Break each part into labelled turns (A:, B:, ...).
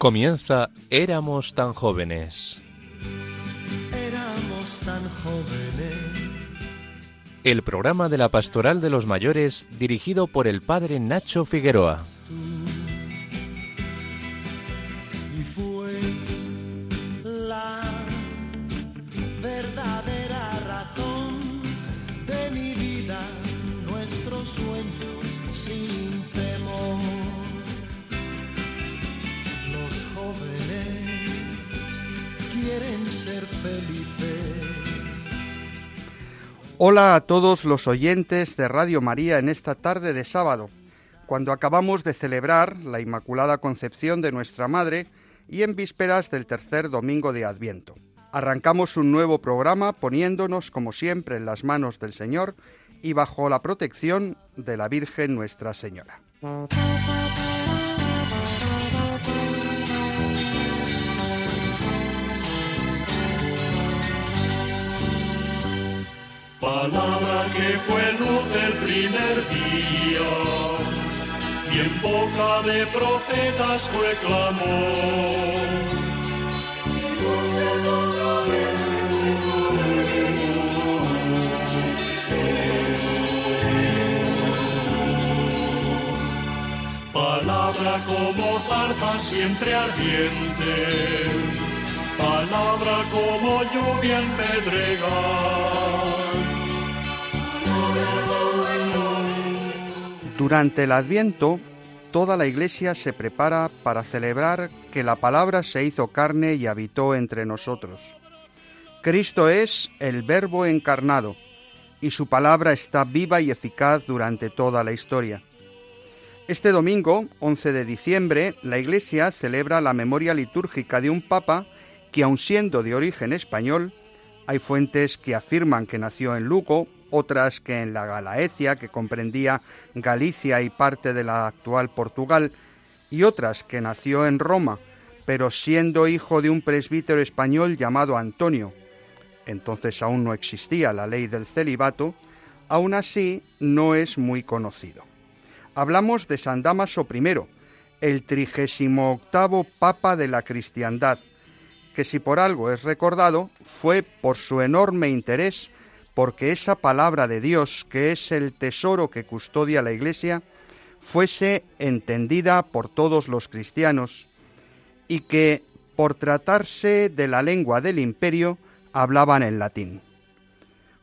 A: Comienza Éramos tan jóvenes.
B: Éramos tan jóvenes.
A: El programa de la Pastoral de los Mayores dirigido por el padre Nacho Figueroa.
C: Hola a todos los oyentes de Radio María en esta tarde de sábado, cuando acabamos de celebrar la Inmaculada Concepción de nuestra Madre y en vísperas del tercer domingo de Adviento. Arrancamos un nuevo programa poniéndonos, como siempre, en las manos del Señor y bajo la protección de la Virgen Nuestra Señora.
D: Palabra que fue luz del primer día y en boca de profetas fue clamor. Palabra como zarza siempre ardiente, palabra como lluvia en pedregal.
C: Durante el Adviento, toda la Iglesia se prepara para celebrar que la palabra se hizo carne y habitó entre nosotros. Cristo es el Verbo encarnado, y su palabra está viva y eficaz durante toda la historia. Este domingo, 11 de diciembre, la Iglesia celebra la memoria litúrgica de un Papa que, aun siendo de origen español, hay fuentes que afirman que nació en Lugo, otras que en la Galaecia, que comprendía Galicia y parte de la actual Portugal, y otras que nació en Roma, pero siendo hijo de un presbítero español llamado Antonio. Entonces aún no existía la ley del celibato, aún así no es muy conocido. Hablamos de San Damaso I, el trigésimo octavo papa de la cristiandad, que si por algo es recordado fue por su enorme interés porque esa palabra de Dios, que es el tesoro que custodia la Iglesia, fuese entendida por todos los cristianos y que, por tratarse de la lengua del imperio, hablaban en latín.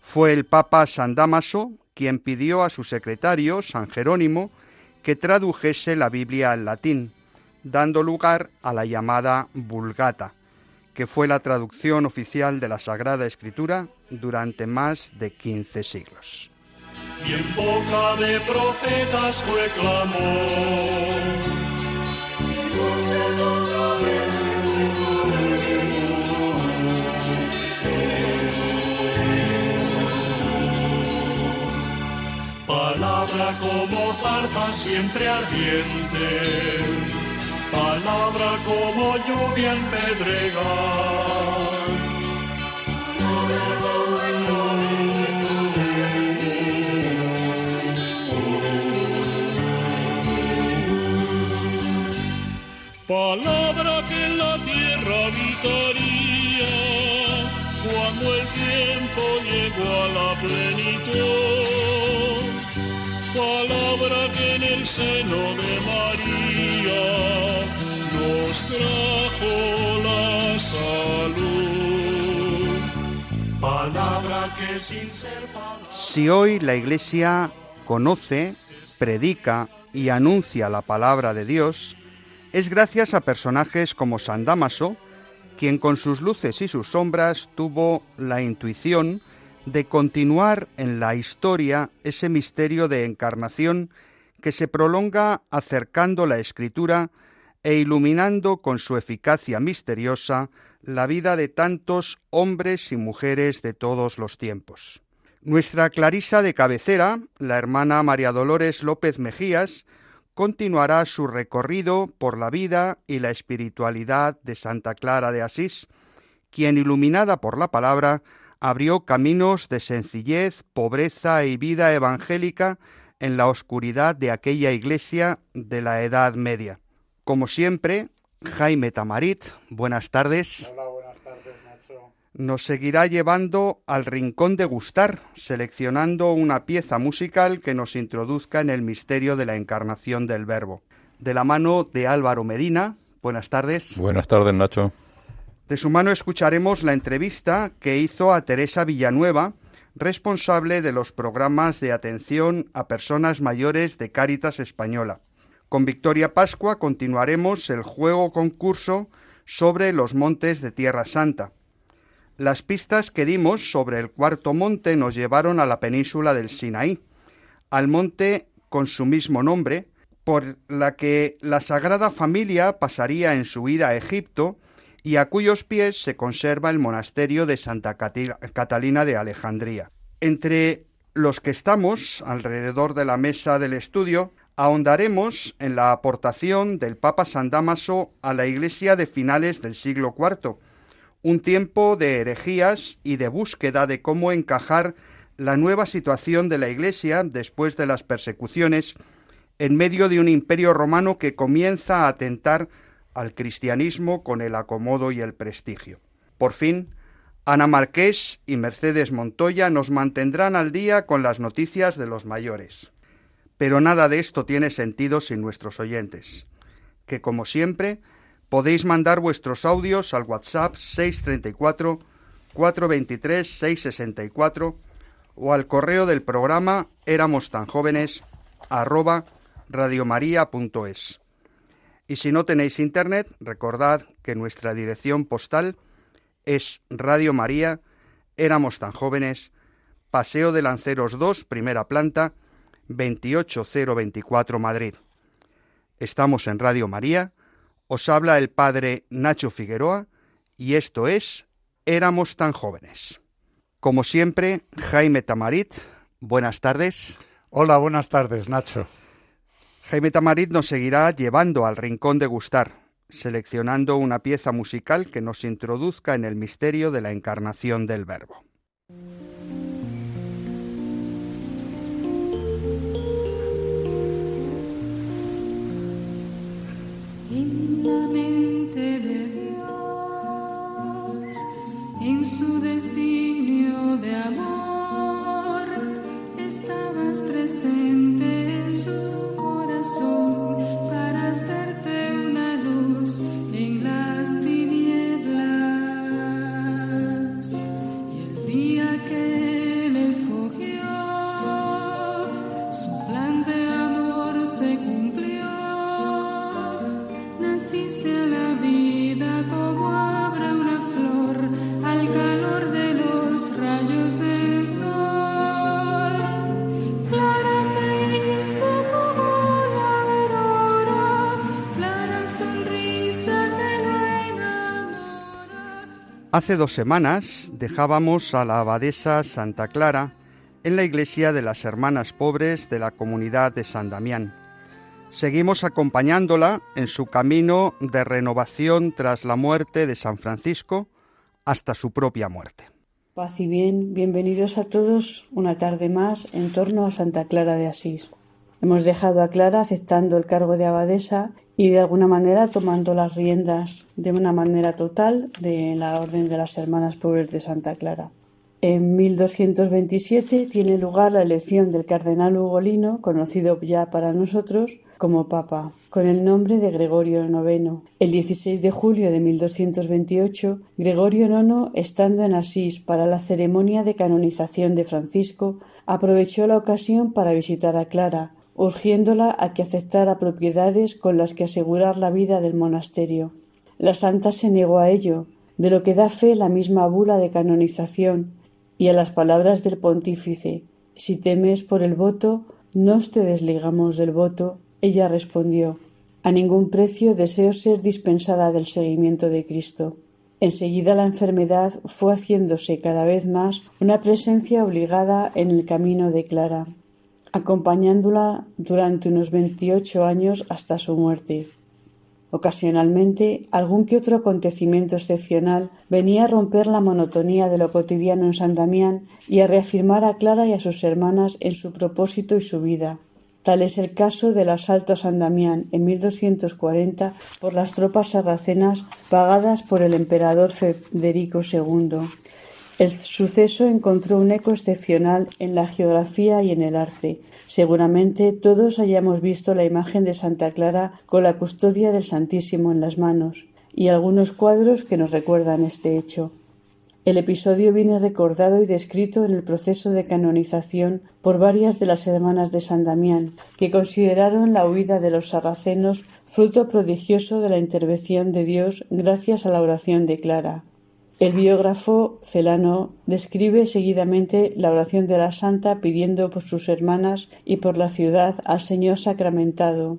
C: Fue el Papa San Damaso quien pidió a su secretario, San Jerónimo, que tradujese la Biblia al latín, dando lugar a la llamada Vulgata, que fue la traducción oficial de la Sagrada Escritura durante más de 15 siglos.
D: Y en boca de profetas fue. Palabra como zarza siempre ardiente, palabra como lluvia en pedregal.
E: Palabra que en la tierra habitaría cuando el tiempo llegó a la plenitud. Palabra que en el seno de María
C: Si hoy la Iglesia conoce, predica y anuncia la palabra de Dios, es gracias a personajes como San Damaso, quien con sus luces y sus sombras tuvo la intuición de continuar en la historia ese misterio de encarnación que se prolonga acercando la escritura e iluminando con su eficacia misteriosa la vida de tantos hombres y mujeres de todos los tiempos. Nuestra Clarisa de cabecera, la hermana María Dolores López Mejías, continuará su recorrido por la vida y la espiritualidad de Santa Clara de Asís, quien, iluminada por la palabra, abrió caminos de sencillez, pobreza y vida evangélica en la oscuridad de aquella iglesia de la Edad Media. Como siempre, Jaime Tamarit. Buenas tardes.
F: Hola, buenas tardes, Nacho.
C: Nos seguirá llevando al rincón de gustar, seleccionando una pieza musical que nos introduzca en el misterio de la encarnación del Verbo. De la mano de Álvaro Medina. Buenas tardes.
G: Buenas tardes, Nacho.
C: De su mano escucharemos la entrevista que hizo a Teresa Villanueva, responsable de los programas de atención a personas mayores de Cáritas Española. Con Victoria Pascua continuaremos el juego concurso sobre los montes de Tierra Santa. Las pistas que dimos sobre el cuarto monte nos llevaron a la península del Sinaí, al monte con su mismo nombre, por la que la Sagrada Familia pasaría en su ida a Egipto y a cuyos pies se conserva el monasterio de Santa Catalina de Alejandría. Entre los que estamos alrededor de la mesa del estudio, ahondaremos en la aportación del Papa San Damaso a la Iglesia de finales del siglo IV, un tiempo de herejías y de búsqueda de cómo encajar la nueva situación de la Iglesia después de las persecuciones en medio de un imperio romano que comienza a atentar al cristianismo con el acomodo y el prestigio. Por fin, Ana Marqués y Mercedes Montoya nos mantendrán al día con las noticias de los mayores. Pero nada de esto tiene sentido sin nuestros oyentes, que como siempre podéis mandar vuestros audios al WhatsApp 634 423 664 o al correo del programa éramos tan jóvenes arroba radiomaria.es. Y si no tenéis internet, recordad que nuestra dirección postal es Radio María, éramos tan jóvenes, Paseo de Lanceros 2, primera planta, 28024 Madrid. Estamos en Radio María, os habla el padre Nacho Figueroa y esto es Éramos tan jóvenes. Como siempre, Jaime Tamarit, buenas tardes.
F: Hola, buenas tardes, Nacho.
C: Jaime Tamarit nos seguirá llevando al rincón de gustar, seleccionando una pieza musical que nos introduzca en el misterio de la encarnación del Verbo.
H: En la mente de Dios, en su designio de amor, estabas presente en su corazón para hacerte una luz
C: Hace dos semanas dejábamos a la abadesa Santa Clara en la iglesia de las Hermanas Pobres de la comunidad de San Damián. Seguimos acompañándola en su camino de renovación tras la muerte de San Francisco hasta su propia muerte.
I: Paz y bien, bienvenidos a todos una tarde más en torno a Santa Clara de Asís. Hemos dejado a Clara aceptando el cargo de abadesa y de alguna manera tomando las riendas de una manera total de la Orden de las Hermanas Pobres de Santa Clara. En 1227 tiene lugar la elección del cardenal Ugolino, conocido ya para nosotros como Papa, con el nombre de Gregorio IX. El 16 de julio de 1228, Gregorio IX, estando en Asís para la ceremonia de canonización de Francisco, aprovechó la ocasión para visitar a Clara, urgiéndola a que aceptara propiedades con las que asegurar la vida del monasterio. La santa se negó a ello, de lo que da fe la misma bula de canonización, y a las palabras del pontífice Si temes por el voto, nos te desligamos del voto, ella respondió A ningún precio deseo ser dispensada del seguimiento de Cristo. Enseguida la enfermedad fue haciéndose cada vez más una presencia obligada en el camino de Clara, acompañándola durante unos veintiocho años hasta su muerte. Ocasionalmente, algún que otro acontecimiento excepcional venía a romper la monotonía de lo cotidiano en San Damián y a reafirmar a Clara y a sus hermanas en su propósito y su vida. Tal es el caso del asalto a San Damián en 1240 por las tropas sarracenas pagadas por el emperador Federico II. El suceso encontró un eco excepcional en la geografía y en el arte. Seguramente todos hayamos visto la imagen de Santa Clara con la custodia del Santísimo en las manos y algunos cuadros que nos recuerdan este hecho. El episodio viene recordado y descrito en el proceso de canonización por varias de las hermanas de San Damián, que consideraron la huida de los sarracenos fruto prodigioso de la intervención de Dios gracias a la oración de Clara. El biógrafo Celano describe seguidamente la oración de la santa pidiendo por sus hermanas y por la ciudad al Señor sacramentado,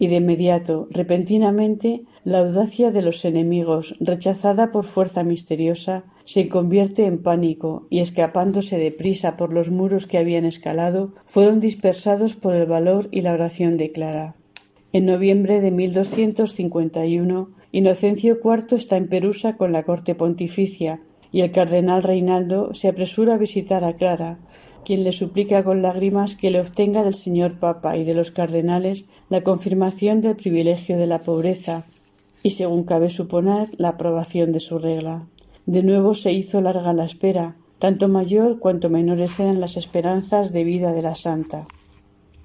I: y de inmediato, repentinamente, la audacia de los enemigos, rechazada por fuerza misteriosa, se convierte en pánico y escapándose de prisa por los muros que habían escalado, fueron dispersados por el valor y la oración de Clara. En noviembre de 1251, Inocencio IV está en Perusa con la corte pontificia y el cardenal Reinaldo se apresura a visitar a Clara, quien le suplica con lágrimas que le obtenga del señor Papa y de los cardenales la confirmación del privilegio de la pobreza y, según cabe suponer, la aprobación de su regla. De nuevo se hizo larga la espera, tanto mayor cuanto menores eran las esperanzas de vida de la santa.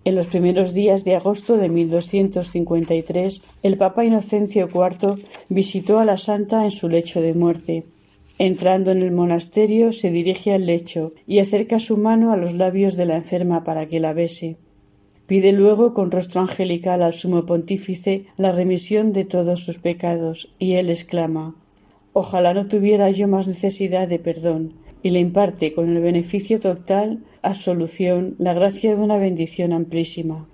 I: En los primeros días de agosto de 1253, el Papa Inocencio IV visitó a la santa en su lecho de muerte Entrando en el monasterio, se dirige al lecho y acerca su mano a los labios de la enferma para que la bese. Pide luego con rostro angelical al sumo pontífice la remisión de todos sus pecados, y él exclama Ojalá no tuviera yo más necesidad de perdón, y le imparte con el beneficio total absolución la gracia de una bendición amplísima.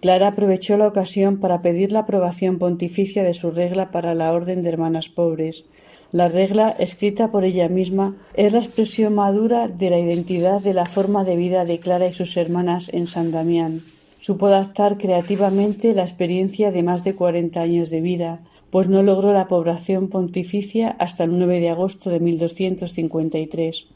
I: Clara aprovechó la ocasión para pedir la aprobación pontificia de su regla para la orden de hermanas pobres, la regla, escrita por ella misma, es la expresión madura de la identidad de la forma de vida de Clara y sus hermanas en San Damián. Supo adaptar creativamente la experiencia de más de cuarenta años de vida, pues no logró la población pontificia hasta el 9 de agosto de 1253.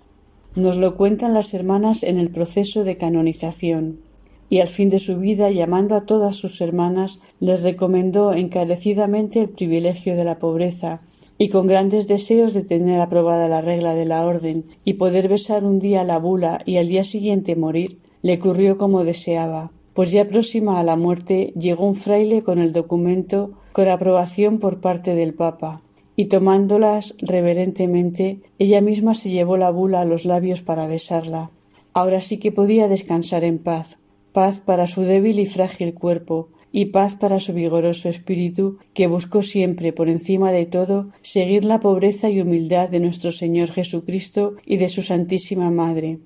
I: Nos lo cuentan las hermanas en el proceso de canonización. Y al fin de su vida, llamando a todas sus hermanas, les recomendó encarecidamente el privilegio de la pobreza, y con grandes deseos de tener aprobada la regla de la orden y poder besar un día la bula y al día siguiente morir, le ocurrió como deseaba, pues ya próxima a la muerte llegó un fraile con el documento con aprobación por parte del Papa, y tomándolas reverentemente, ella misma se llevó la bula a los labios para besarla. Ahora sí que podía descansar en paz, paz para su débil y frágil cuerpo, y paz para su vigoroso espíritu, que buscó siempre, por encima de todo, seguir la pobreza y humildad de nuestro Señor Jesucristo y de su Santísima Madre.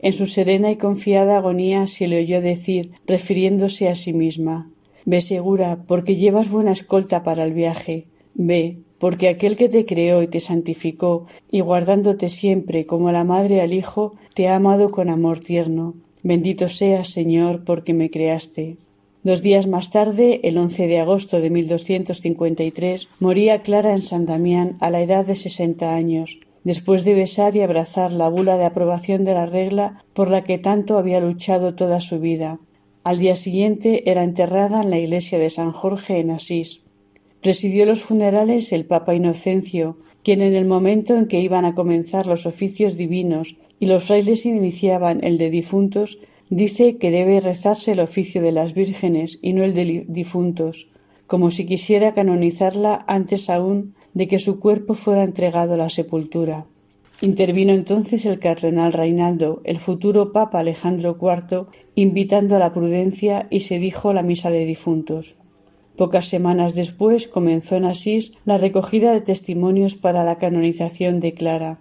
I: En su serena y confiada agonía se le oyó decir, refiriéndose a sí misma Ve segura, porque llevas buena escolta para el viaje. Ve, porque aquel que te creó y te santificó, y guardándote siempre como la madre al hijo, te ha amado con amor tierno. Bendito seas, Señor, porque me creaste. Dos días más tarde, el 11 de agosto de 1253, moría Clara en San Damián a la edad de sesenta años, después de besar y abrazar la bula de aprobación de la regla por la que tanto había luchado toda su vida. Al día siguiente era enterrada en la iglesia de San Jorge en Asís. Presidió los funerales el Papa Inocencio, quien en el momento en que iban a comenzar los oficios divinos y los frailes iniciaban el de difuntos, dice que debe rezarse el oficio de las vírgenes y no el de difuntos, como si quisiera canonizarla antes aún de que su cuerpo fuera entregado a la sepultura. Intervino entonces el cardenal Reinaldo, el futuro papa Alejandro IV, invitando a la prudencia y se dijo la misa de difuntos. Pocas semanas después comenzó en Asís la recogida de testimonios para la canonización de Clara,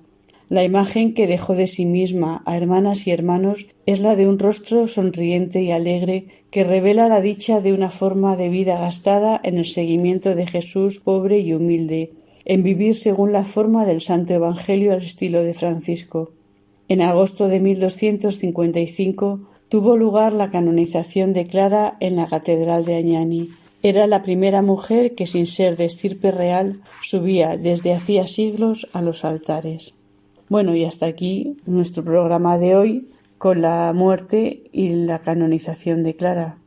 I: la imagen que dejó de sí misma a hermanas y hermanos es la de un rostro sonriente y alegre que revela la dicha de una forma de vida gastada en el seguimiento de Jesús pobre y humilde, en vivir según la forma del Santo Evangelio al estilo de Francisco. En agosto de 1255 tuvo lugar la canonización de Clara en la Catedral de Añani. Era la primera mujer que, sin ser de estirpe real, subía desde hacía siglos a los altares. Bueno, y hasta aquí nuestro programa de hoy con la muerte y la canonización de Clara.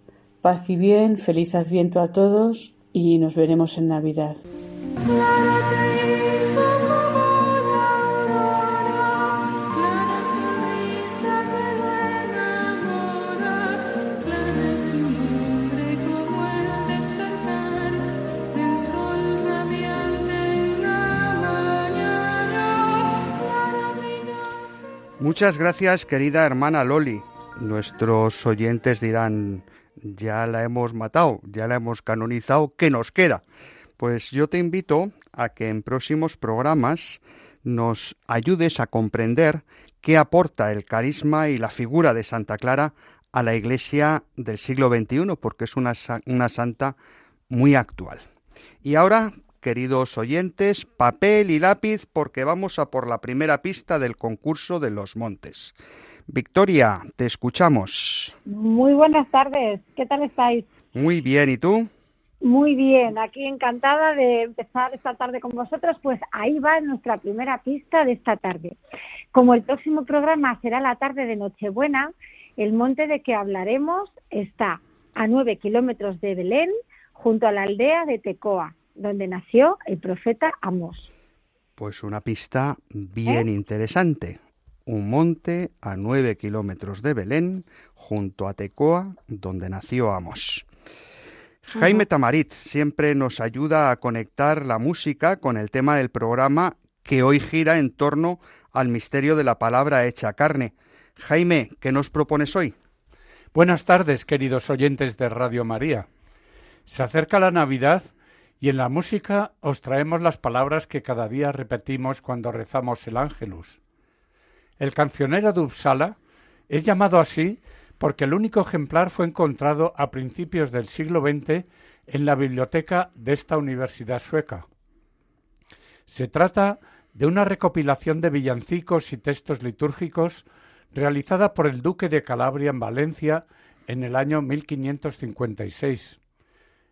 I: Paz y bien, feliz adviento a todos y nos veremos en Navidad.
C: Muchas gracias, querida hermana Loli. Nuestros oyentes dirán, ya la hemos matado, ya la hemos canonizado, ¿qué nos queda? Pues yo te invito a que en próximos programas nos ayudes a comprender qué aporta el carisma y la figura de Santa Clara a la Iglesia del siglo XXI, porque es una, una santa muy actual. Y ahora queridos oyentes, papel y lápiz porque vamos a por la primera pista del concurso de los montes. Victoria, te escuchamos.
G: Muy buenas tardes, ¿qué tal estáis?
C: Muy bien, ¿y tú?
G: Muy bien, aquí encantada de empezar esta tarde con vosotros, pues ahí va nuestra primera pista de esta tarde. Como el próximo programa será la tarde de Nochebuena, el monte de que hablaremos está a nueve kilómetros de Belén, junto a la aldea de Tecoa, donde nació el profeta Amos.
C: Pues una pista bien ¿Eh? interesante. Un monte a nueve kilómetros de Belén, junto a Tecoa, donde nació Amos. Jaime Tamarit siempre nos ayuda a conectar la música con el tema del programa que hoy gira en torno al misterio de la palabra hecha carne. Jaime, ¿qué nos propones hoy?
F: Buenas tardes, queridos oyentes de Radio María. Se acerca la Navidad y en la música os traemos las palabras que cada día repetimos cuando rezamos el Ángelus. El cancionero de Uppsala es llamado así porque el único ejemplar fue encontrado a principios del siglo XX en la biblioteca de esta universidad sueca. Se trata de una recopilación de villancicos y textos litúrgicos realizada por el duque de Calabria en Valencia en el año 1556.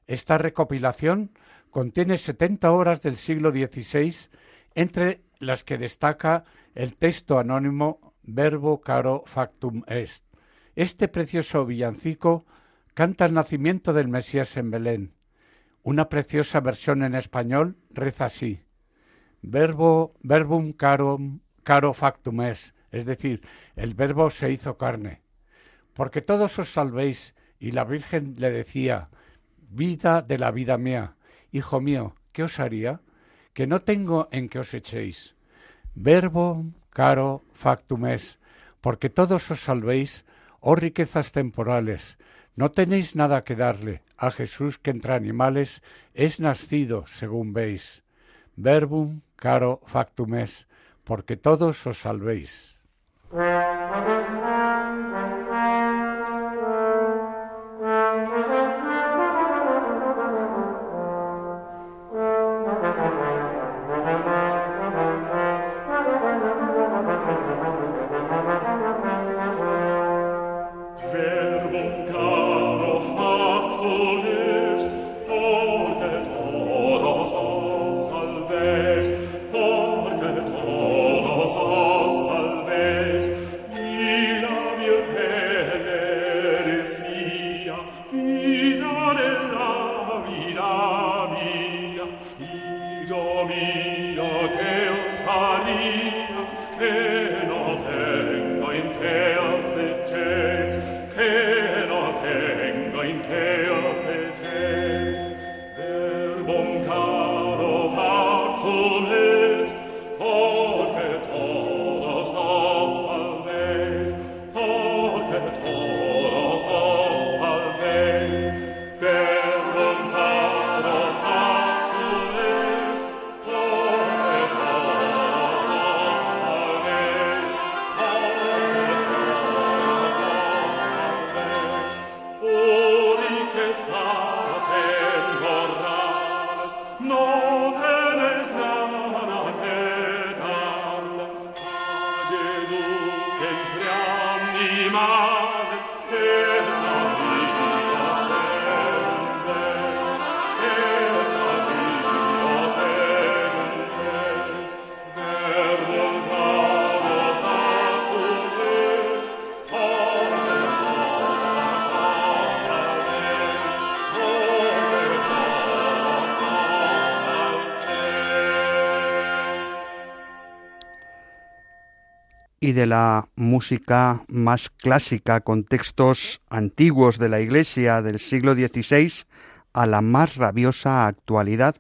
F: Esta recopilación contiene 70 horas del siglo XVI, entre las que destaca el texto anónimo Verbo caro factum est. Este precioso villancico canta el nacimiento del Mesías en Belén. Una preciosa versión en español reza así: Verbo verbum caro, caro factum est, es decir, el verbo se hizo carne. Porque todos os salvéis, y la Virgen le decía, vida de la vida mía, Hijo mío, ¿qué os haría? Que no tengo en que os echéis. Verbo caro factum es, porque todos os salvéis, oh riquezas temporales, no tenéis nada que darle a Jesús que entre animales es nacido, según veis. Verbum caro factum es, porque todos os salvéis.
C: Y de la música más clásica con textos antiguos de la Iglesia del siglo XVI a la más rabiosa actualidad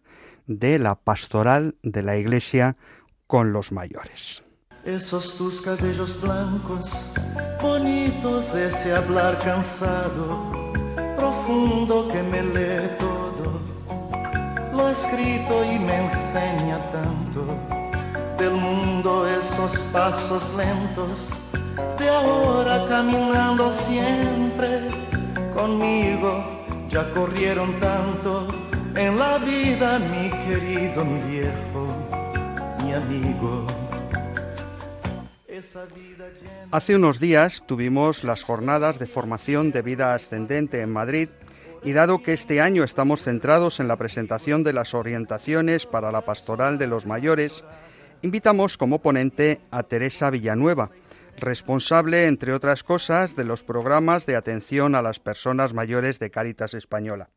C: de la pastoral de la Iglesia con los mayores.
B: Esos tus cabellos blancos, bonitos, ese hablar cansado, profundo que me lee todo, lo escrito y me enseña tanto del mundo esos pasos lentos de ahora caminando siempre conmigo. Ya corrieron tanto en la vida mi querido mi viejo mi amigo.
C: Hace unos días tuvimos las jornadas de formación de vida ascendente en Madrid y dado que este año estamos centrados en la presentación de las orientaciones para la pastoral de los mayores, invitamos como ponente a Teresa Villanueva, responsable, entre otras cosas, de los programas de atención a las personas mayores de Cáritas Española.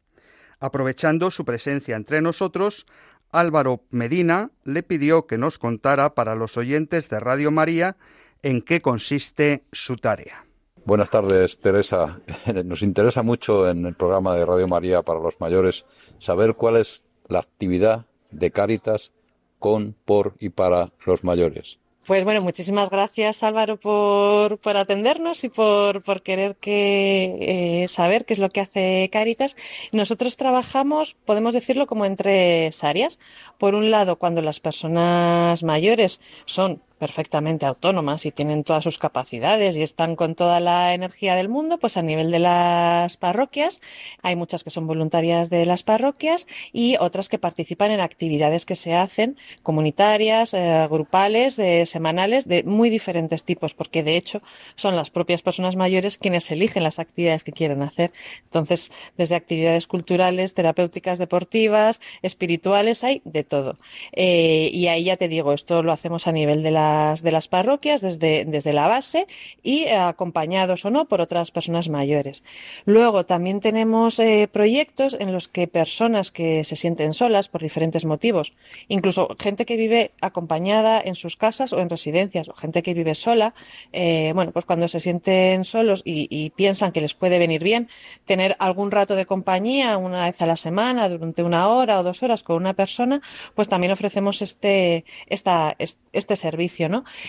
C: Aprovechando su presencia entre nosotros, Álvaro Medina le pidió que nos contara para los oyentes de Radio María en qué consiste su tarea.
J: Buenas tardes, Teresa. Nos interesa mucho en el programa de Radio María para los mayores saber cuál es la actividad de Cáritas con, por y para los mayores.
K: Pues bueno, muchísimas gracias Álvaro por, por atendernos y por, por querer que, eh, saber qué es lo que hace Caritas. Nosotros trabajamos, podemos decirlo, como en tres áreas. Por un lado, cuando las personas mayores son perfectamente autónomas y tienen todas sus capacidades y están con toda la energía del mundo, pues a nivel de las parroquias, hay muchas que son voluntarias de las parroquias y otras que participan en actividades que se hacen comunitarias, eh, grupales, eh, semanales, de muy diferentes tipos, porque de hecho son las propias personas mayores quienes eligen las actividades que quieren hacer. Entonces, desde actividades culturales, terapéuticas, deportivas, espirituales, hay de todo. Eh, y ahí ya te digo, esto lo hacemos a nivel de la de las parroquias desde, desde la base y eh, acompañados o no por otras personas mayores. Luego también tenemos eh, proyectos en los que personas que se sienten solas por diferentes motivos, incluso gente que vive acompañada en sus casas o en residencias, o gente que vive sola, eh, bueno, pues cuando se sienten solos y, piensan que les puede venir bien tener algún rato de compañía una vez a la semana, durante una hora o dos horas con una persona, pues también ofrecemos este, esta, este servicio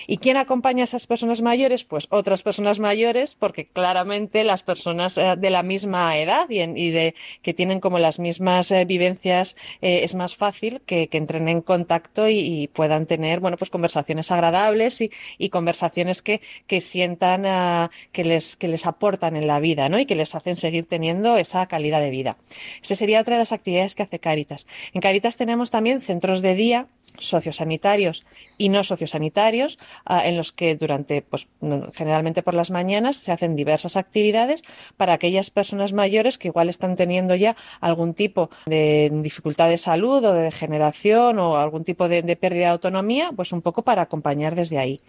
K: ¿Y quién acompaña a esas personas mayores? Pues otras personas mayores, porque claramente las personas eh, de la misma edad y, de que tienen como las mismas eh, vivencias eh, es más fácil que, entren en contacto y, puedan tener, bueno, pues conversaciones agradables y, conversaciones que, sientan ah, que les que les aportan en la vida, ¿no? Y que les hacen seguir teniendo esa calidad de vida. Esa sería otra de las actividades que hace Caritas. En Caritas tenemos también centros de día sociosanitarios y no sociosanitarios, ah, en los que durante, pues generalmente por las mañanas, se hacen diversas actividades para aquellas personas mayores que igual están teniendo ya algún tipo de dificultad de salud o de degeneración o algún tipo de, de pérdida de autonomía, pues un poco para acompañar desde ahí.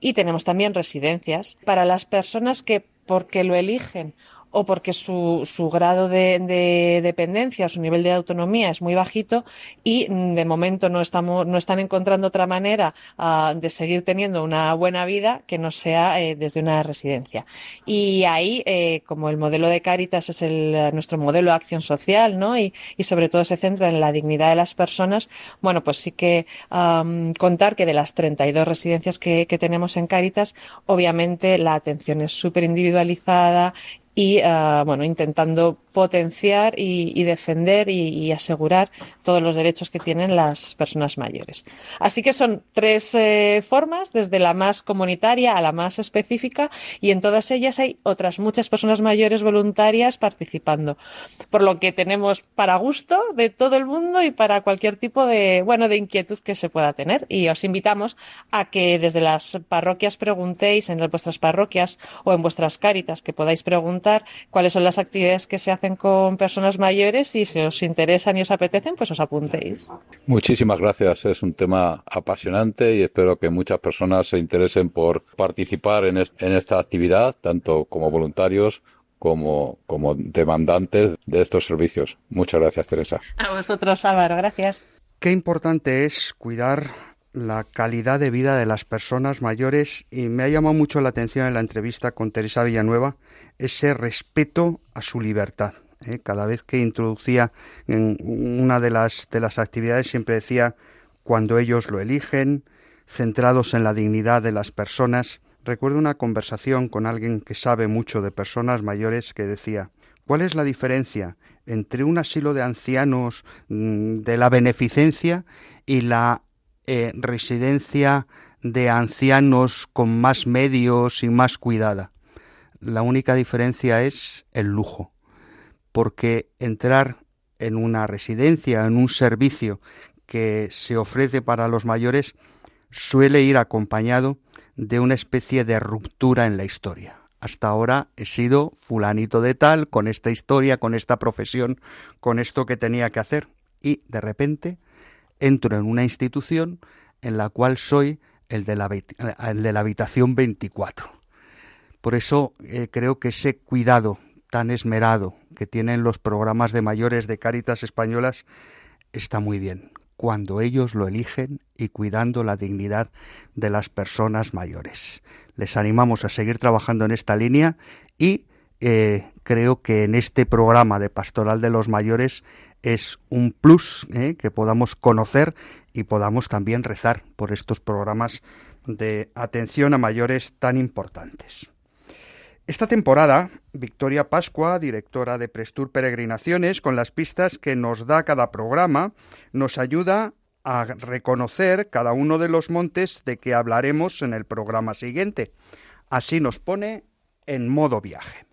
K: Y tenemos también residencias para las personas que porque lo eligen o porque su, su grado de, de, dependencia, su nivel de autonomía es muy bajito y mm, de momento no estamos, no están encontrando otra manera uh, de seguir teniendo una buena vida que no sea eh, desde una residencia. Y ahí, eh, como el modelo de Cáritas es el, nuestro modelo de acción social, ¿no? Y, y, sobre todo se centra en la dignidad de las personas, bueno, pues sí que contar que de las 32 residencias que, que tenemos en Cáritas, obviamente la atención es súper individualizada, y uh, bueno, intentando potenciar y, defender y, y, asegurar todos los derechos que tienen las personas mayores. Así que son tres eh, formas, desde la más comunitaria a la más específica, y en todas ellas hay otras muchas personas mayores voluntarias participando. Por lo que tenemos para gusto de todo el mundo y para cualquier tipo de, bueno, de inquietud que se pueda tener. Y os invitamos a que desde las parroquias preguntéis en vuestras parroquias o en vuestras cáritas que podáis preguntar cuáles son las actividades que se hacen hacen con personas mayores y si os interesan y os apetecen, pues os apuntéis.
J: Muchísimas gracias. Es un tema apasionante y espero que muchas personas se interesen por participar en, en esta actividad, tanto como voluntarios como, como demandantes de estos servicios. Muchas gracias, Teresa.
K: A vosotros, Álvaro. Gracias.
C: Qué importante es cuidar la calidad de vida de las personas mayores y me ha llamado mucho la atención en la entrevista con Teresa Villanueva ese respeto a su libertad. ¿eh? Cada vez que introducía en una de las, de las actividades siempre decía cuando ellos lo eligen, centrados en la dignidad de las personas. Recuerdo una conversación con alguien que sabe mucho de personas mayores que decía ¿Cuál es la diferencia entre un asilo de ancianos mm, de la beneficencia y la eh, residencia de ancianos con más medios y más cuidada. La única diferencia es el lujo, porque entrar en una residencia, en un servicio que se ofrece para los mayores, suele ir acompañado de una especie de ruptura en la historia. Hasta ahora he sido fulanito de tal, con esta historia, con esta profesión, con esto que tenía que hacer, y de repente entro en una institución en la cual soy el de la, habitación 24. Por eso eh, creo que ese cuidado tan esmerado que tienen los programas de mayores de Cáritas Españolas está muy bien, cuando ellos lo eligen y cuidando la dignidad de las personas mayores. Les animamos a seguir trabajando en esta línea y eh, creo que en este programa de Pastoral de los Mayores es un plus ¿eh? que podamos conocer y podamos también rezar por estos programas de atención a mayores tan importantes. Esta temporada, Victoria Pascua, directora de Prestur Peregrinaciones, con las pistas que nos da cada programa, nos ayuda a reconocer cada uno de los montes de que hablaremos en el programa siguiente. Así nos pone en modo viaje.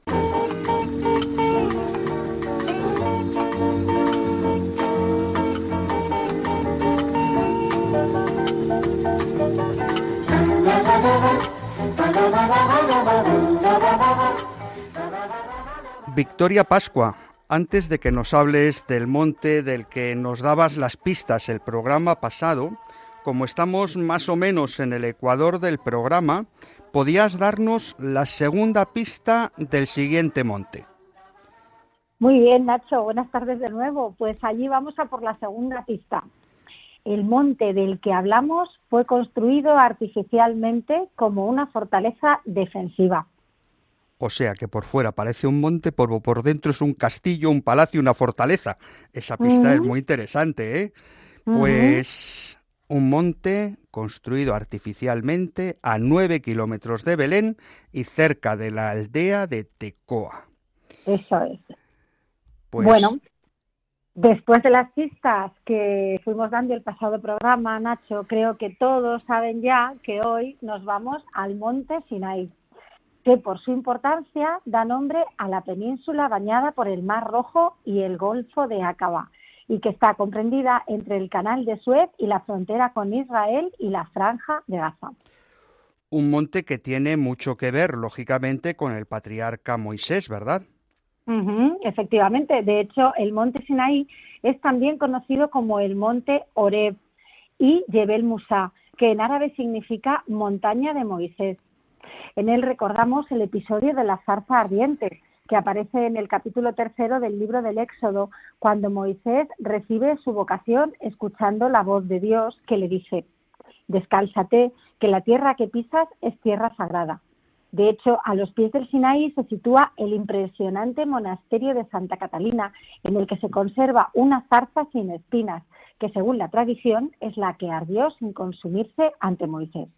C: Victoria Pascua, antes de que nos hables del monte del que nos dabas las pistas el programa pasado, como estamos más o menos en el ecuador del programa, podías darnos la segunda pista del siguiente monte.
G: Muy bien, Nacho, buenas tardes de nuevo. Pues allí vamos a por la segunda pista el monte del que hablamos fue construido artificialmente como una fortaleza defensiva.
C: O sea que por fuera parece un monte, por, por dentro es un castillo, un palacio, una fortaleza. Esa pista es muy interesante, ¿eh? Pues un monte construido artificialmente a nueve kilómetros de Belén y cerca de la aldea de Tecoa.
G: Eso es. Pues bueno, Después de las pistas que fuimos dando el pasado programa, Nacho, creo que todos saben ya que hoy nos vamos al monte Sinai, que por su importancia da nombre a la península bañada por el Mar Rojo y el Golfo de Aqaba, y que está comprendida entre el Canal de Suez y la frontera con Israel y la Franja de Gaza.
C: Un monte que tiene mucho que ver, lógicamente, con el patriarca Moisés, ¿verdad?
G: Efectivamente, de hecho, el monte Sinaí es también conocido como el monte Oreb y Jebel Musa, que en árabe significa montaña de Moisés. En él recordamos el episodio de la zarza ardiente, que aparece en el capítulo tercero del libro del Éxodo, cuando Moisés recibe su vocación escuchando la voz de Dios que le dice, Descálzate, que la tierra que pisas es tierra sagrada. De hecho, a los pies del Sinaí se sitúa el impresionante monasterio de Santa Catalina, en el que se conserva una zarza sin espinas, que según la tradición es la que ardió sin consumirse ante Moisés.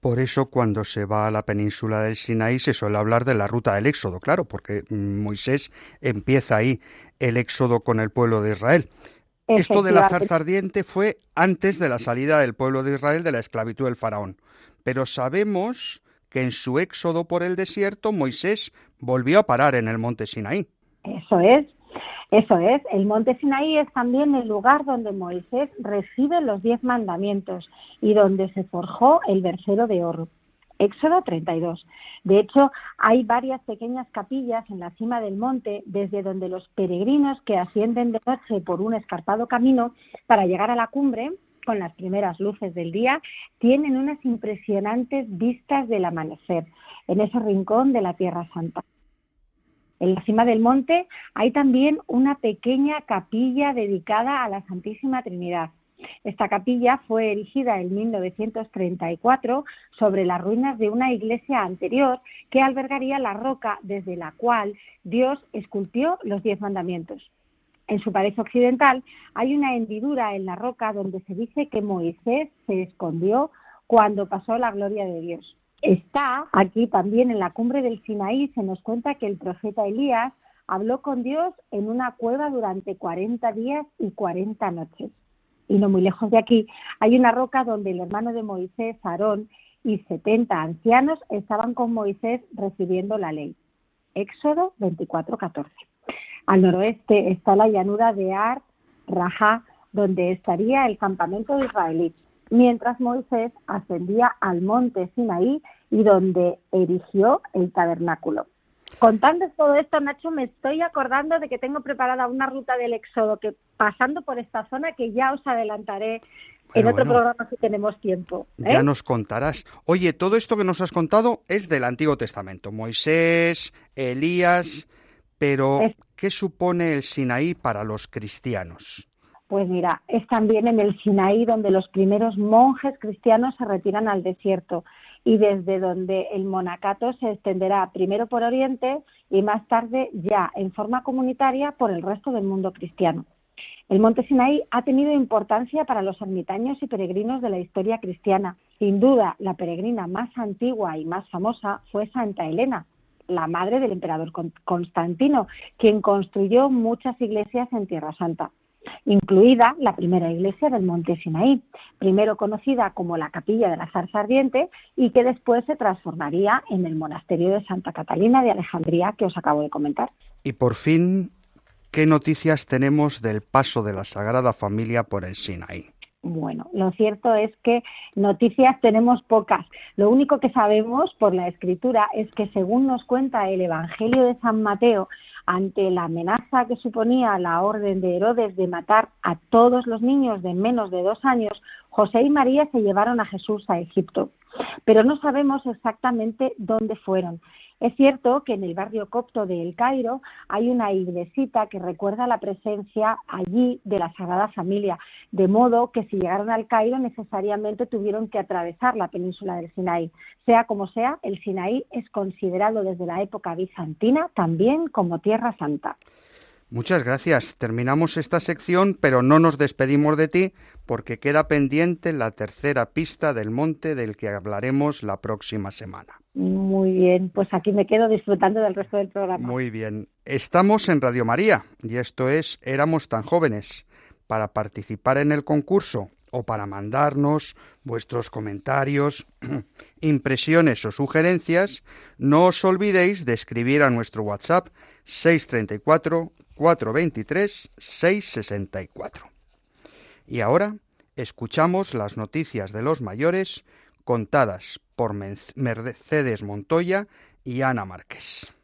C: Por eso cuando se va a la península del Sinaí se suele hablar de la ruta del Éxodo, claro, porque Moisés empieza ahí el Éxodo con el pueblo de Israel. Esto de la zarza ardiente fue antes de la salida del pueblo de Israel de la esclavitud del faraón. Pero sabemos que en su éxodo por el desierto Moisés volvió a parar en el monte Sinaí.
G: Eso es, eso es. El monte Sinaí es también el lugar donde Moisés recibe los diez mandamientos y donde se forjó el versero de oro. Éxodo 32. De hecho, hay varias pequeñas capillas en la cima del monte desde donde los peregrinos que ascienden de noche por un escarpado camino para llegar a la cumbre con las primeras luces del día, tienen unas impresionantes vistas del amanecer en ese rincón de la Tierra Santa. En la cima del monte hay también una pequeña capilla dedicada a la Santísima Trinidad. Esta capilla fue erigida en 1934 sobre las ruinas de una iglesia anterior que albergaría la roca desde la cual Dios esculpió los diez mandamientos. En su pared occidental hay una hendidura en la roca donde se dice que Moisés se escondió cuando pasó la gloria de Dios. Está aquí también en la cumbre del Sinaí, se nos cuenta que el profeta Elías habló con Dios en una cueva durante 40 días y 40 noches. Y no muy lejos de aquí hay una roca donde el hermano de Moisés, Aarón, y 70 ancianos estaban con Moisés recibiendo la ley. Éxodo 24:14. Al noroeste está la llanura de Ar Raja, donde estaría el campamento israelí, mientras Moisés ascendía al monte Sinaí y donde erigió el tabernáculo. Contando todo esto, Nacho, me estoy acordando de que tengo preparada una ruta del éxodo que pasando por esta zona que ya os adelantaré en otro programa si tenemos tiempo.
C: ¿eh? Ya nos contarás. Oye, todo esto que nos has contado es del Antiguo Testamento. Moisés, Elías, pero ¿qué supone el Sinaí para los cristianos?
G: Pues mira, es también en el Sinaí donde los primeros monjes cristianos se retiran al desierto y desde donde el monacato se extenderá primero por Oriente y más tarde ya en forma comunitaria por el resto del mundo cristiano. El monte Sinaí ha tenido importancia para los ermitaños y peregrinos de la historia cristiana. Sin duda, la peregrina más antigua y más famosa fue Santa Elena, la madre del emperador Constantino, quien construyó muchas iglesias en Tierra Santa incluida la primera iglesia del Monte Sinaí, primero conocida como la Capilla de la Zarza Ardiente y que después se transformaría en el monasterio de Santa Catalina de Alejandría que os acabo de comentar.
C: Y por fin, ¿qué noticias tenemos del paso de la Sagrada Familia por el Sinaí?
G: Bueno, lo cierto es que noticias tenemos pocas. Lo único que sabemos por la escritura es que según nos cuenta el Evangelio de San Mateo, ante la amenaza que suponía la orden de Herodes de matar a todos los niños de menos de dos años, José y María se llevaron a Jesús a Egipto. Pero no sabemos exactamente dónde fueron. Es cierto que en el barrio copto de El Cairo hay una iglesita que recuerda la presencia allí de la Sagrada Familia, de modo que si llegaron al Cairo necesariamente tuvieron que atravesar la península del Sinaí. Sea como sea, el Sinaí es considerado desde la época bizantina también como Tierra Santa.
C: Muchas gracias. Terminamos esta sección, pero no nos despedimos de ti porque queda pendiente la tercera pista del monte del que hablaremos la próxima semana.
G: Muy bien, pues aquí me quedo disfrutando del resto del programa.
C: Muy bien. Estamos en Radio María y esto es Éramos tan jóvenes. Para participar en el concurso o para mandarnos vuestros comentarios, impresiones o sugerencias, no os olvidéis de escribir a nuestro WhatsApp 634 423 664. Y ahora escuchamos las noticias de los mayores contadas por Mercedes Montoya y Ana Márquez.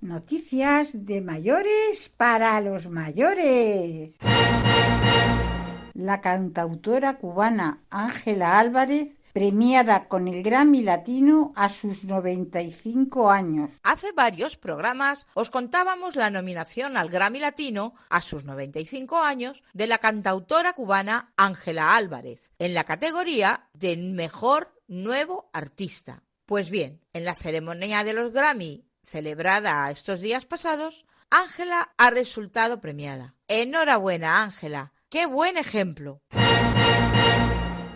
L: Noticias de mayores para los mayores. La cantautora cubana Ángela Álvarez premiada con el Grammy Latino a sus 95 años.
M: Hace varios programas os contábamos la nominación al Grammy Latino a sus 95 años de la cantautora cubana Ángela Álvarez en la categoría de Mejor Nuevo Artista. Pues bien, en la ceremonia de los Grammy celebrada estos días pasados, Ángela ha resultado premiada. Enhorabuena, Ángela. ¡Qué buen ejemplo!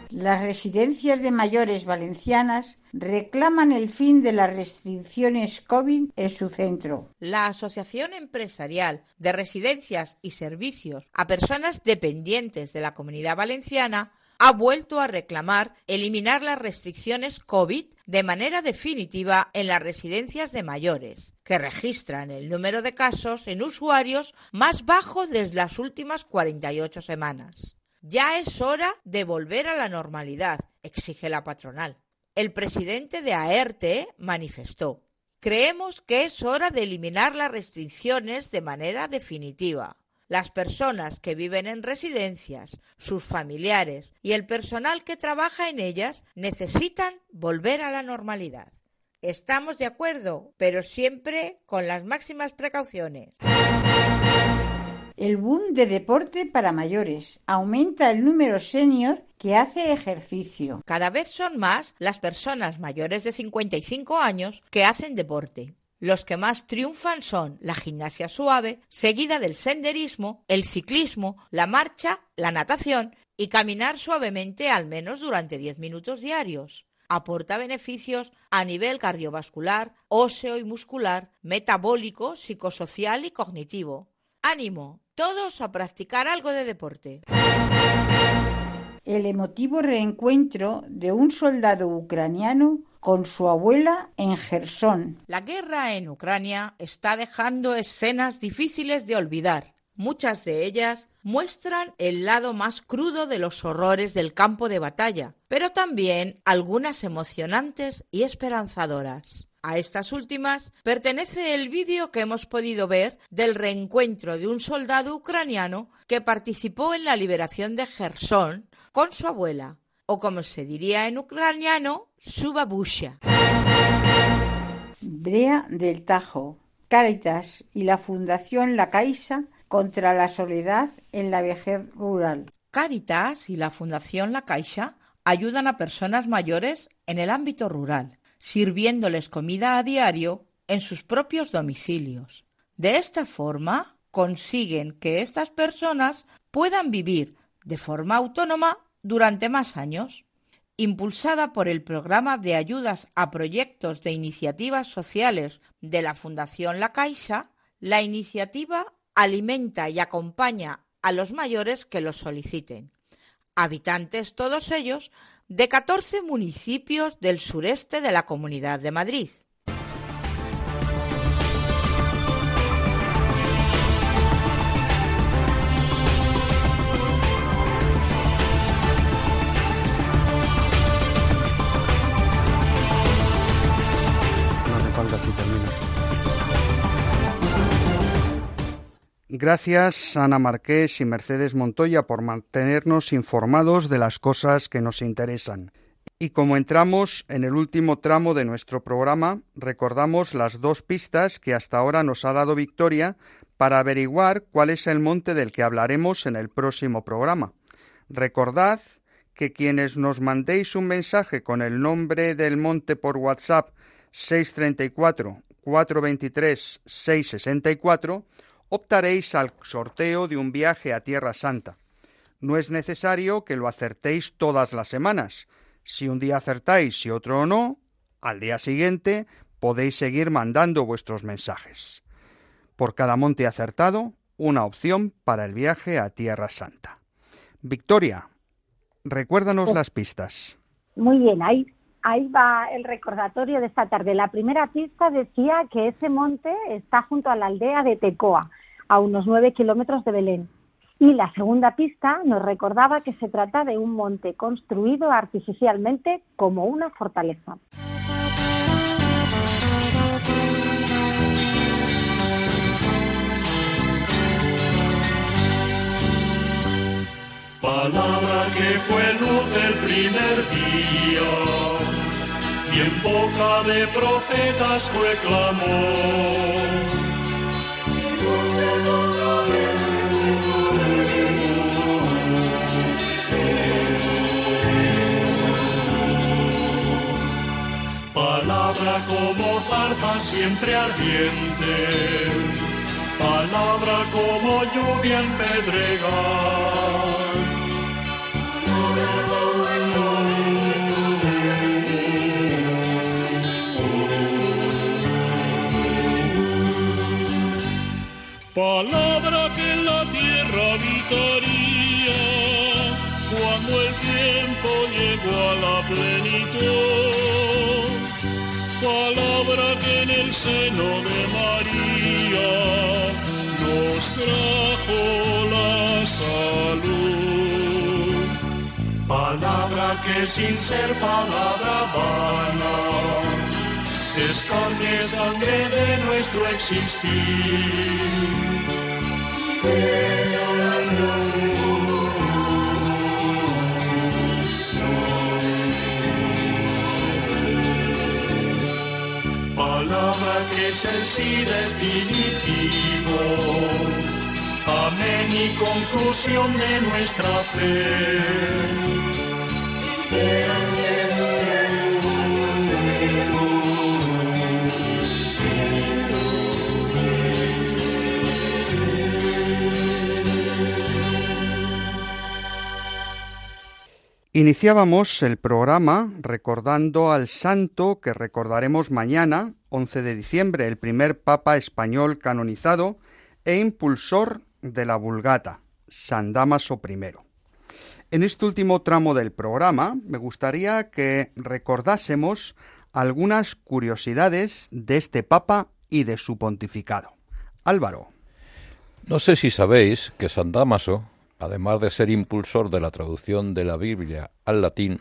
L: Las residencias de mayores valencianas reclaman el fin de las restricciones COVID en su centro.
M: La Asociación Empresarial de Residencias y Servicios a Personas Dependientes de la Comunidad Valenciana ha vuelto a reclamar eliminar las restricciones COVID de manera definitiva en las residencias de mayores, que registran el número de casos en usuarios más bajo desde las últimas 48 semanas. Ya es hora de volver a la normalidad, exige la patronal. El presidente de AERTE manifestó creemos que es hora de eliminar las restricciones de manera definitiva. Las personas que viven en residencias, sus familiares y el personal que trabaja en ellas necesitan volver a la normalidad. Estamos de acuerdo, pero siempre con las máximas precauciones.
L: El boom de deporte para mayores. Aumenta el número senior que hace ejercicio.
M: Cada vez son más las personas mayores de 55 años que hacen deporte. Los que más triunfan son la gimnasia suave, seguida del senderismo, el ciclismo, la marcha, la natación y caminar suavemente al menos durante 10 minutos diarios. Aporta beneficios a nivel cardiovascular, óseo y muscular, metabólico, psicosocial y cognitivo. Ánimo, todos a practicar algo de deporte.
L: El emotivo reencuentro de un soldado ucraniano con su abuela en Gerson.
M: La guerra en Ucrania está dejando escenas difíciles de olvidar. Muchas de ellas muestran el lado más crudo de los horrores del campo de batalla, pero también algunas emocionantes y esperanzadoras. A estas últimas pertenece el vídeo que hemos podido ver del reencuentro de un soldado ucraniano que participó en la liberación de Gerson con su abuela, o como se diría en ucraniano, su babusha.
L: Brea del Tajo, Caritas y la Fundación La Caixa contra la soledad en la vejez rural.
M: Caritas y la Fundación La Caixa ayudan a personas mayores en el ámbito rural, sirviéndoles comida a diario en sus propios domicilios. De esta forma consiguen que estas personas puedan vivir de forma autónoma durante más años. Impulsada por el programa de ayudas a proyectos de iniciativas sociales de la Fundación La Caixa, la iniciativa alimenta y acompaña a los mayores que los soliciten, habitantes todos ellos de 14 municipios del sureste de la Comunidad de Madrid.
C: Gracias Ana Marqués y Mercedes Montoya por mantenernos informados de las cosas que nos interesan. Y como entramos en el último tramo de nuestro programa, recordamos las dos pistas que hasta ahora nos ha dado Victoria para averiguar cuál es el monte del que hablaremos en el próximo programa. Recordad que quienes nos mandéis un mensaje con el nombre del monte por WhatsApp 634 423 664 optaréis al sorteo de un viaje a Tierra Santa. No es necesario que lo acertéis todas las semanas. Si un día acertáis y otro no, al día siguiente podéis seguir mandando vuestros mensajes. Por cada monte acertado, una opción para el viaje a Tierra Santa. Victoria, recuérdanos oh. las pistas.
G: Muy bien, ahí, ahí va el recordatorio de esta tarde. La primera pista decía que ese monte está junto a la aldea de Tecoa a unos nueve kilómetros de Belén. Y la segunda pista nos recordaba que se trata de un monte construido artificialmente como una fortaleza.
D: Palabra que fue luz del primer día, y en boca de profetas fue clamor Palabra como zarza siempre ardiente, palabra como lluvia en pedregal.
E: Palabra que en el seno de María nos trajo la salud.
D: Palabra que sin ser palabra vana es carne, sangre de nuestro existir. Amén y conclusión de nuestra fe.
C: Iniciábamos el programa recordando al santo que recordaremos mañana, 11 de diciembre, el primer papa español canonizado e impulsor de la Vulgata, San Damaso I. En este último tramo del programa me gustaría que recordásemos algunas curiosidades de este papa y de su pontificado. Álvaro.
J: No sé si sabéis que San Damaso además de ser impulsor de la traducción de la Biblia al latín,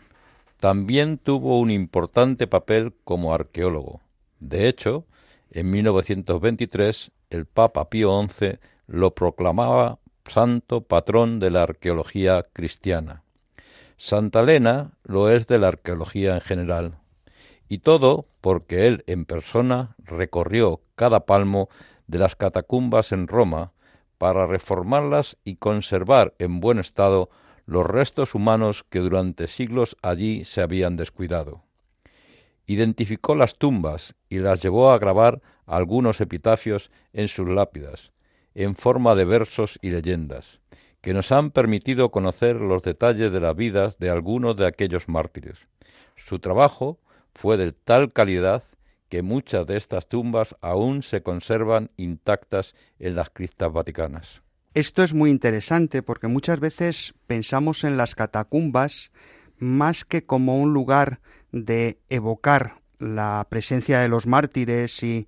J: también tuvo un importante papel como arqueólogo. De hecho, en 1923 el Papa Pío XI lo proclamaba santo patrón de la arqueología cristiana. Santa Elena lo es de la arqueología en general, y todo porque él en persona recorrió cada palmo de las catacumbas en Roma para reformarlas y conservar en buen estado los restos humanos que durante siglos allí se habían descuidado. Identificó las tumbas y las llevó a grabar algunos epitafios en sus lápidas, en forma de versos y leyendas, que nos han permitido conocer los detalles de las vidas de algunos de aquellos mártires. Su trabajo fue de tal calidad que muchas de estas tumbas aún se conservan intactas en las criptas vaticanas.
C: Esto es muy interesante porque muchas veces pensamos en las catacumbas más que como un lugar de evocar la presencia de los mártires y,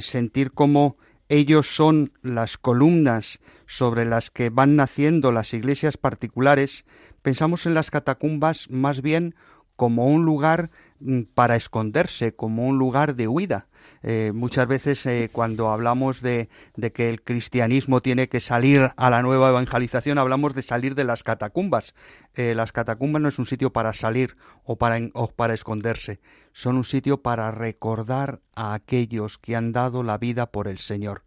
C: sentir cómo ellos son las columnas sobre las que van naciendo las iglesias particulares, pensamos en las catacumbas más bien como un lugar mm, para esconderse, como un lugar de huida. Eh, muchas veces eh, cuando hablamos de, que el cristianismo tiene que salir a la nueva evangelización, hablamos de salir de las catacumbas. Eh, las catacumbas no es un sitio para salir o para, o para esconderse, son un sitio para recordar a aquellos que han dado la vida por el Señor.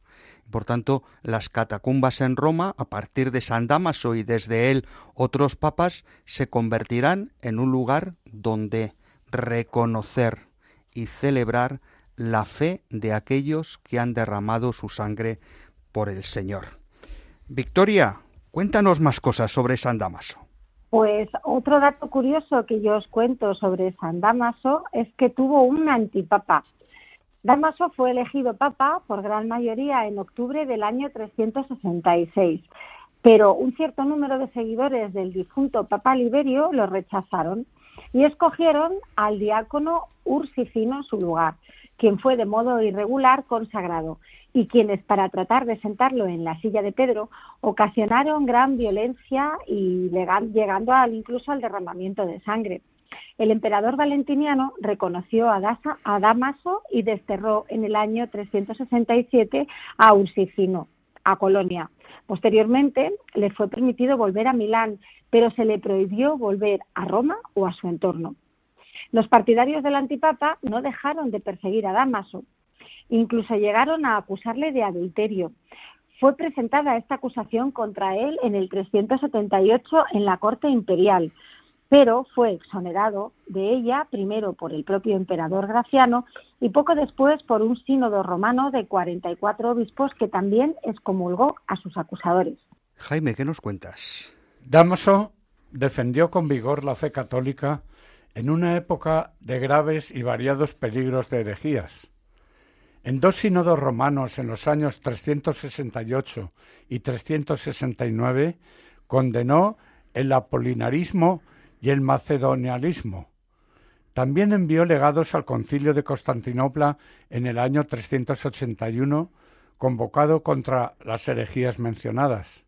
C: Por tanto, las catacumbas en Roma, a partir de San Damaso y desde él otros papas, se convertirán en un lugar donde reconocer y celebrar la fe de aquellos que han derramado su sangre por el Señor. Victoria, cuéntanos más cosas sobre San Damaso.
G: Pues otro dato curioso que yo os cuento sobre San Damaso es que tuvo un antipapa, Damaso fue elegido papa por gran mayoría en octubre del año 366, pero un cierto número de seguidores del difunto papa Liberio lo rechazaron y escogieron al diácono Ursicino en su lugar, quien fue de modo irregular consagrado y quienes para tratar de sentarlo en la silla de Pedro ocasionaron gran violencia y llegando al, incluso al derramamiento de sangre. El emperador valentiniano reconoció a, Damaso y desterró en el año 367 a Ursicino, a Colonia. Posteriormente le fue permitido volver a Milán, pero se le prohibió volver a Roma o a su entorno. Los partidarios del antipapa no dejaron de perseguir a Damaso, incluso llegaron a acusarle de adulterio. Fue presentada esta acusación contra él en el 378 en la corte imperial, pero fue exonerado de ella primero por el propio emperador Graciano y poco después por un sínodo romano de 44 obispos que también excomulgó a sus acusadores.
C: Jaime, ¿qué nos cuentas?
F: Damaso defendió con vigor la fe católica en una época de graves y variados peligros de herejías. En dos sínodos romanos en los años 368 y 369 condenó el apolinarismo y el macedonialismo. También envió legados al concilio de Constantinopla en el año 381, convocado contra las herejías mencionadas.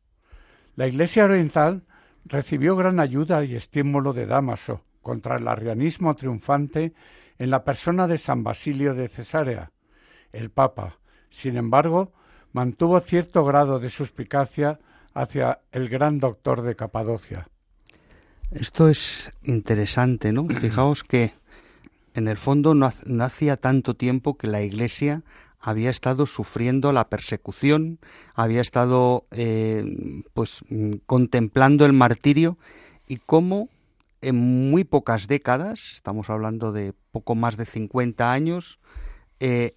F: La Iglesia Oriental recibió gran ayuda y estímulo de Damaso contra el arrianismo triunfante en la persona de San Basilio de Cesarea, el Papa. Sin embargo, mantuvo cierto grado de suspicacia hacia el gran doctor de Capadocia.
C: Esto es interesante, ¿no? Fijaos que en el fondo no, hacía tanto tiempo que la Iglesia había estado sufriendo la persecución, había estado eh, pues contemplando el martirio y cómo en muy pocas décadas, estamos hablando de poco más de 50 años, eh,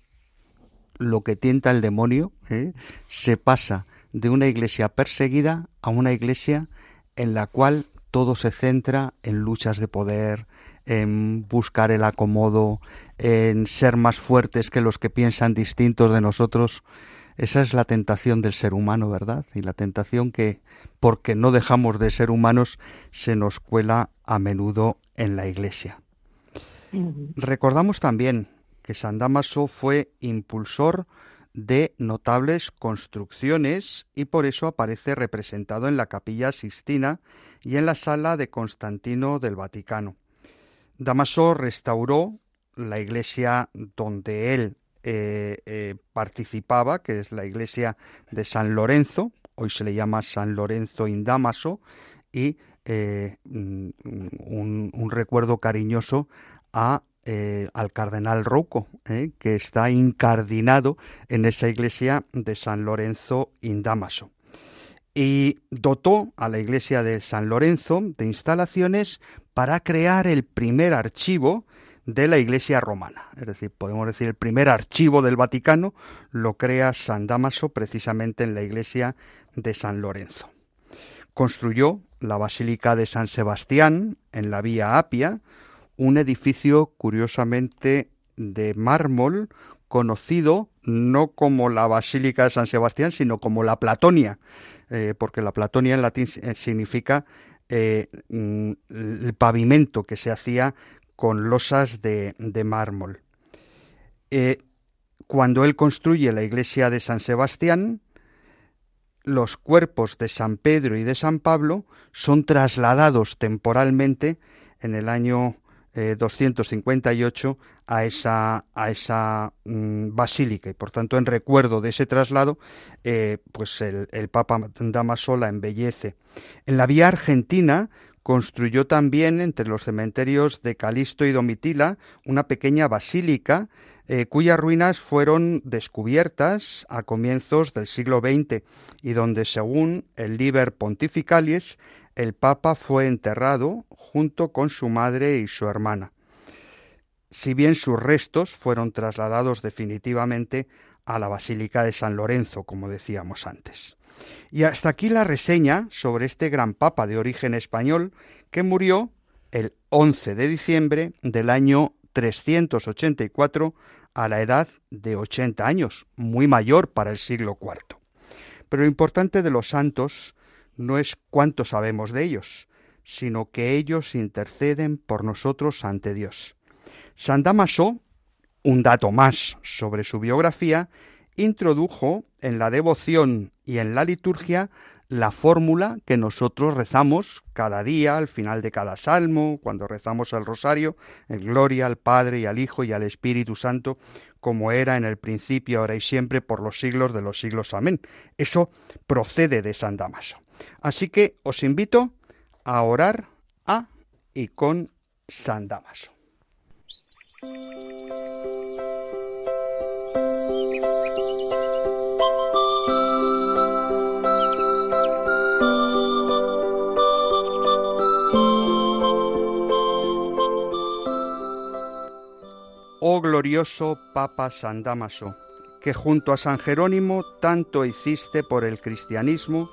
C: lo que tienta el demonio ¿eh? se pasa de una iglesia perseguida a una iglesia en la cual todo se centra en luchas de poder, en buscar el acomodo, en ser más fuertes que los que piensan distintos de nosotros. Esa es la tentación del ser humano, ¿verdad? Y la tentación que, porque no dejamos de ser humanos, se nos cuela a menudo en la Iglesia. Recordamos también que San Damaso fue impulsor de notables construcciones y por eso aparece representado en la capilla Sistina y en la sala de Constantino del Vaticano. Damaso restauró la iglesia donde él eh, eh, participaba, que es la iglesia de San Lorenzo, hoy se le llama San Lorenzo in Damaso, y eh, un, un, recuerdo cariñoso a al cardenal Rouco, eh, que está incardinado en esa iglesia de San Lorenzo in Damaso. Y dotó a la iglesia de San Lorenzo de instalaciones para crear el primer archivo de la Iglesia romana. Es decir, podemos decir el primer archivo del Vaticano lo crea San Damaso precisamente en la Iglesia de San Lorenzo. Construyó la Basílica de San Sebastián en la Vía Apia, un edificio curiosamente de mármol conocido no como la Basílica de San Sebastián, sino como la Platonia, eh, porque la Platonia en latín eh, significa eh, mm, el pavimento que se hacía con losas de, de mármol. cuando él construye la iglesia de San Sebastián, los cuerpos de San Pedro y de San Pablo son trasladados temporalmente en el año 258 eh, a esa, a esa mm, basílica y por tanto en recuerdo de ese traslado eh, pues el, el, Papa Damaso la embellece. En la vía argentina construyó también entre los cementerios de Calisto y Domitila una pequeña basílica eh, cuyas ruinas fueron descubiertas a comienzos del siglo XX y donde según el Liber Pontificalis el Papa fue enterrado junto con su madre y su hermana, si bien sus restos fueron trasladados definitivamente a la Basílica de San Lorenzo, como decíamos antes. Y hasta aquí la reseña sobre este gran papa de origen español que murió el 11 de diciembre del año 384 a la edad de 80 años, muy mayor para el siglo IV. Pero lo importante de los santos no es cuánto sabemos de ellos, sino que ellos interceden por nosotros ante Dios. San Damaso, un dato más sobre su biografía, introdujo en la devoción y en la liturgia la fórmula que nosotros rezamos cada día, al final de cada salmo, cuando rezamos el rosario, en gloria al Padre y al Hijo y al Espíritu Santo, como era en el principio, ahora y siempre, por los siglos de los siglos. Amén. Eso procede de San Damaso. Así que os invito a orar a y con San Damaso. Oh glorioso Papa San Damaso, que junto a San Jerónimo tanto hiciste por el cristianismo,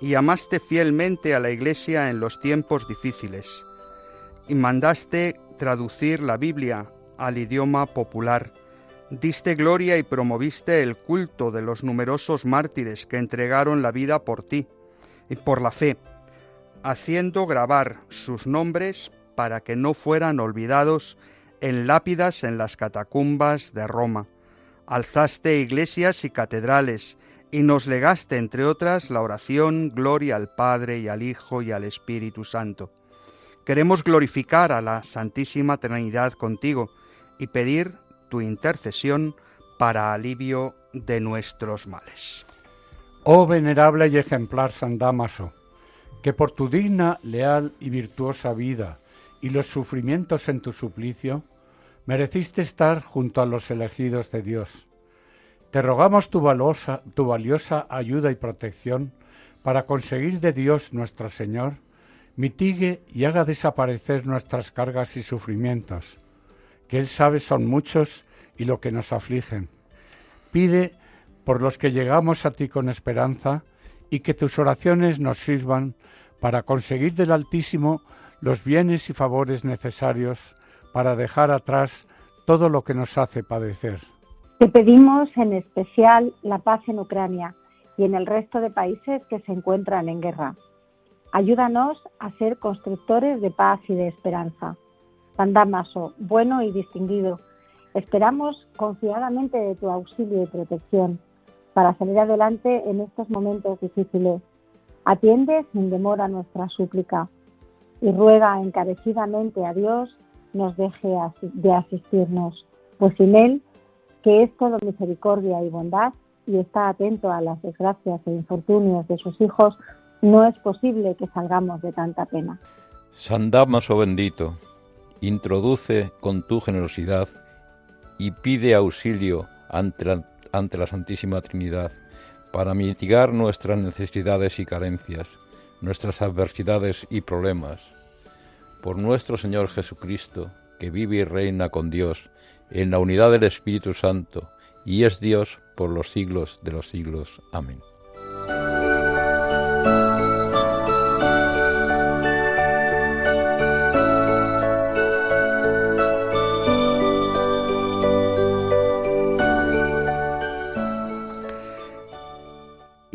C: y amaste fielmente a la Iglesia en los tiempos difíciles, y mandaste traducir la Biblia al idioma popular, diste gloria y promoviste el culto de los numerosos mártires que entregaron la vida por ti y por la fe, haciendo grabar sus nombres para que no fueran olvidados en lápidas en las catacumbas de Roma. Alzaste iglesias y catedrales, y nos legaste, entre otras, la oración, gloria al Padre y al Hijo y al Espíritu Santo. Queremos glorificar a la Santísima Trinidad contigo y pedir tu intercesión para alivio de nuestros males.
F: Oh venerable y ejemplar San Damaso, que por tu digna, leal y virtuosa vida y los sufrimientos en tu suplicio, mereciste estar junto a los elegidos de Dios. Te rogamos tu, tu valiosa ayuda y protección para conseguir de Dios nuestro Señor, mitigue y haga desaparecer nuestras cargas y sufrimientos, que Él sabe son muchos y lo que nos afligen. Pide por los que llegamos a ti con esperanza y que tus oraciones nos sirvan para conseguir del Altísimo los bienes y favores necesarios para dejar atrás todo lo que nos hace padecer.
G: Te pedimos en especial la paz en Ucrania y en el resto de países que se encuentran en guerra. Ayúdanos a ser constructores de paz y de esperanza. San Damaso, bueno y distinguido, esperamos confiadamente de tu auxilio y protección para salir adelante en estos momentos difíciles. Atiende sin demora nuestra súplica y ruega encarecidamente a Dios nos deje de asistirnos, pues sin Él, que es todo misericordia y bondad y está atento a las desgracias e infortunios de sus hijos, no es posible que salgamos de tanta pena.
J: San Damaso bendito, introduce con tu generosidad y pide auxilio ante la, ante la Santísima Trinidad para mitigar nuestras necesidades y carencias, nuestras adversidades y problemas. Por nuestro Señor Jesucristo, que vive y reina con Dios en la unidad del Espíritu Santo, y es Dios por los siglos de los siglos. Amén.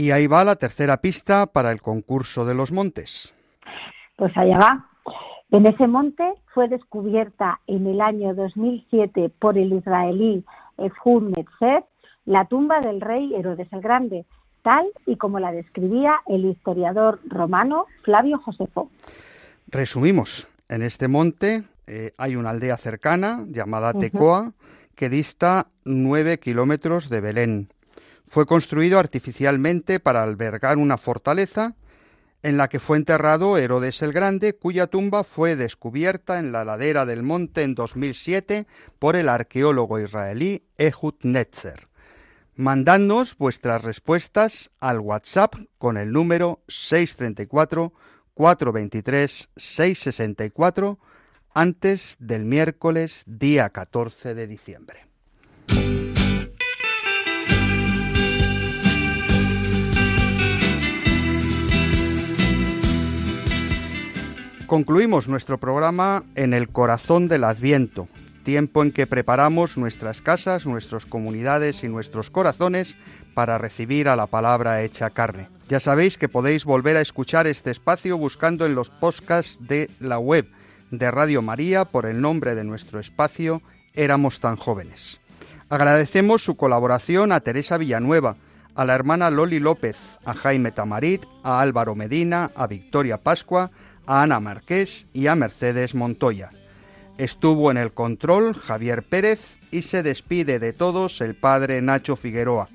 C: Y ahí va la tercera pista para el concurso de los montes.
G: Pues allá va. En ese monte fue descubierta en el año 2007 por el israelí Efhud Metzer la tumba del rey Herodes el Grande, tal y como la describía el historiador romano Flavio Josefo.
C: Resumimos, en este monte eh, hay una aldea cercana llamada Tecoa que dista nueve kilómetros de Belén. Fue construido artificialmente para albergar una fortaleza en la que fue enterrado Herodes el Grande, cuya tumba fue descubierta en la ladera del monte en 2007 por el arqueólogo israelí Ehud Netzer. Mandadnos vuestras respuestas al WhatsApp con el número 634 423 664 antes del miércoles día 14 de diciembre. Concluimos nuestro programa en el corazón del Adviento, tiempo en que preparamos nuestras casas, nuestras comunidades y nuestros corazones para recibir a la palabra hecha carne. Ya sabéis que podéis volver a escuchar este espacio buscando en los podcasts de la web de Radio María por el nombre de nuestro espacio Éramos tan jóvenes. Agradecemos su colaboración a Teresa Villanueva, a la hermana Loli López, a Jaime Tamarit, a Álvaro Medina, a Victoria Pascua, a Ana Marqués y a Mercedes Montoya. Estuvo en el control Javier Pérez y se despide de todos el padre Nacho Figueroa.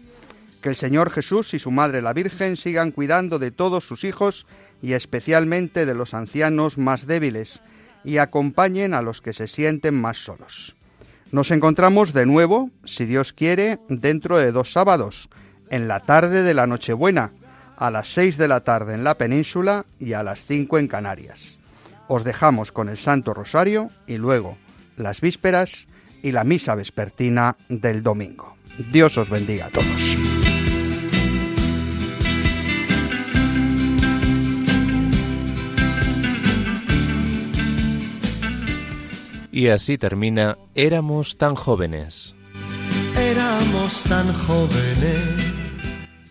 C: Que el Señor Jesús y su Madre la Virgen sigan cuidando de todos sus hijos y especialmente de los ancianos más débiles y acompañen a los que se sienten más solos. Nos encontramos de nuevo, si Dios quiere, dentro de dos sábados, en la tarde de la Nochebuena, a las 6 de la tarde en la península y a las 5 en Canarias. Os dejamos con el Santo Rosario y luego las vísperas y la misa vespertina del domingo. Dios os bendiga a todos.
A: Y así termina Éramos tan jóvenes.
D: Éramos tan jóvenes